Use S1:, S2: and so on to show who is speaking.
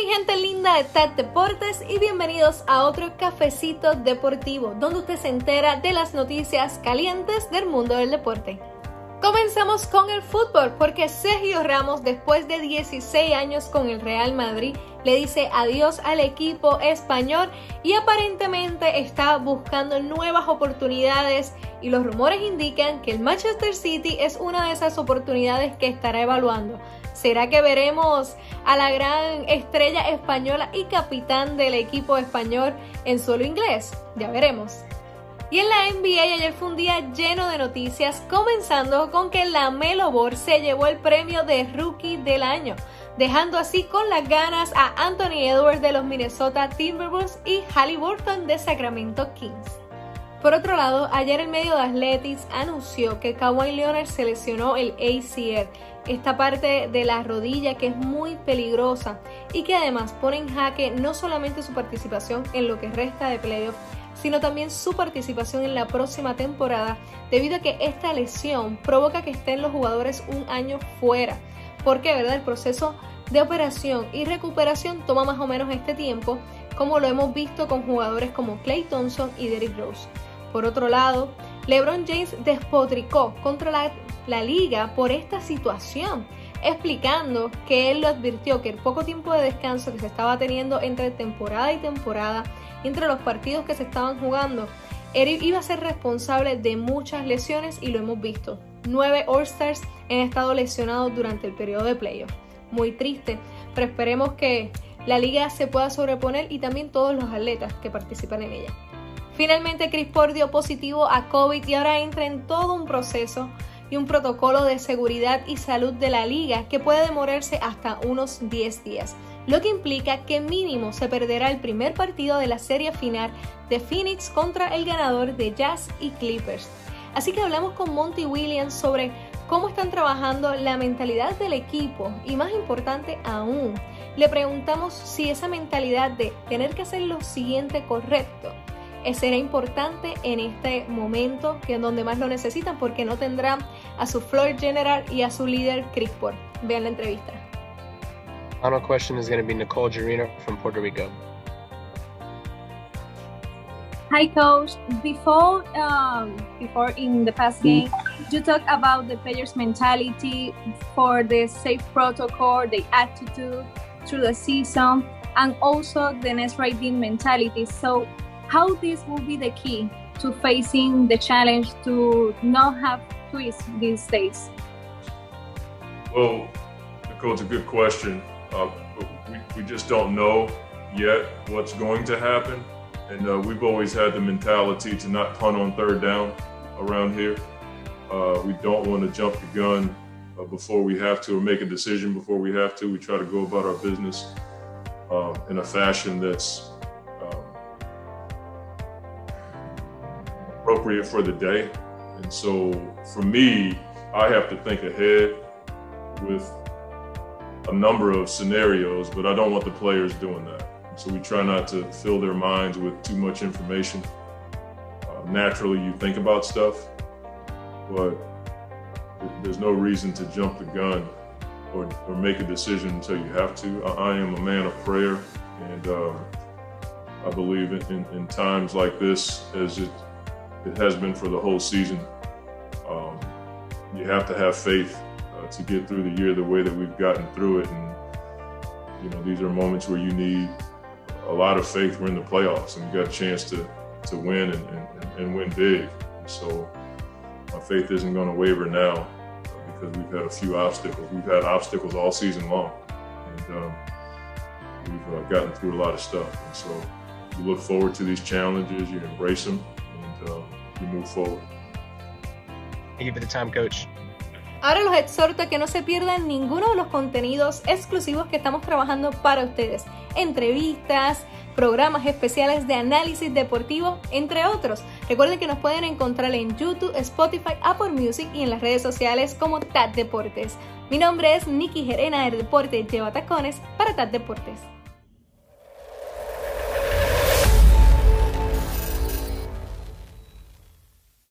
S1: mi gente linda de TAT Deportes y bienvenidos a otro cafecito deportivo donde usted se entera de las noticias calientes del mundo del deporte. Comenzamos con el fútbol porque Sergio Ramos después de 16 años con el Real Madrid le dice adiós al equipo español y aparentemente está buscando nuevas oportunidades y los rumores indican que el Manchester City es una de esas oportunidades que estará evaluando. ¿Será que veremos a la gran estrella española y capitán del equipo español en solo inglés? Ya veremos. Y en la NBA ayer fue un día lleno de noticias, comenzando con que la Melo Ball se llevó el premio de Rookie del Año, dejando así con las ganas a Anthony Edwards de los Minnesota Timberwolves y Halliburton de Sacramento Kings. Por otro lado, ayer el medio de Athletics anunció que Kawhi Leonard se lesionó el ACL, esta parte de la rodilla que es muy peligrosa y que además pone en jaque no solamente su participación en lo que resta de playoffs, sino también su participación en la próxima temporada, debido a que esta lesión provoca que estén los jugadores un año fuera. Porque, ¿verdad? El proceso de operación y recuperación toma más o menos este tiempo, como lo hemos visto con jugadores como Clay Thompson y Derrick Rose. Por otro lado, LeBron James despotricó contra la, la liga por esta situación explicando que él lo advirtió que el poco tiempo de descanso que se estaba teniendo entre temporada y temporada, entre los partidos que se estaban jugando, iba a ser responsable de muchas lesiones y lo hemos visto. Nueve All-Stars han estado lesionados durante el periodo de playoff. Muy triste, pero esperemos que la liga se pueda sobreponer y también todos los atletas que participan en ella. Finalmente, Chris dio positivo a COVID y ahora entra en todo un proceso y un protocolo de seguridad y salud de la liga que puede demorarse hasta unos 10 días, lo que implica que mínimo se perderá el primer partido de la serie final de Phoenix contra el ganador de Jazz y Clippers. Así que hablamos con Monty Williams sobre cómo están trabajando la mentalidad del equipo y más importante aún, le preguntamos si esa mentalidad de tener que hacer lo siguiente correcto será importante en este momento que es donde más lo necesitan porque no tendrán a su floor general y a su líder Paul. Vean la entrevista.
S2: Final question is going to be Nicole Jarino from Puerto Rico.
S3: Hi, coach. Before, um, before in the past game, you talked about the players' mentality for the safe protocol, the attitude through the season, and also the next riding mentality. So, how this will be the key to facing the challenge to not have twists these days?
S4: Well, Nicole, it's a good question. Uh, we, we just don't know yet what's going to happen. And uh, we've always had the mentality to not punt on third down around here. Uh, we don't want to jump the gun uh, before we have to or make a decision before we have to. We try to go about our business uh, in a fashion that's appropriate for the day. And so for me, I have to think ahead with a number of scenarios, but I don't want the players doing that. So we try not to fill their minds with too much information. Uh, naturally, you think about stuff, but there's no reason to jump the gun or, or make a decision until you have to. I, I am a man of prayer, and uh, I believe in, in, in times like this, as it it has been for the whole season. Um, you have to have faith uh, to get through the year the way that we've gotten through it. And, you know, these are moments where you need a lot of faith. We're in the playoffs and you got a chance to, to win and, and, and win big. So my faith isn't going to waver now uh, because we've had a few obstacles. We've had obstacles all season long. And um, we've uh, gotten through a lot of stuff. And so you look forward to these challenges, you embrace them,
S1: Ahora los exhorto a que no se pierdan ninguno de los contenidos exclusivos que estamos trabajando para ustedes. Entrevistas, programas especiales de análisis deportivo, entre otros. Recuerden que nos pueden encontrar en YouTube, Spotify, Apple Music y en las redes sociales como TAT Deportes. Mi nombre es Nikki Gerena del Deporte Lleva Tacones para TAT Deportes.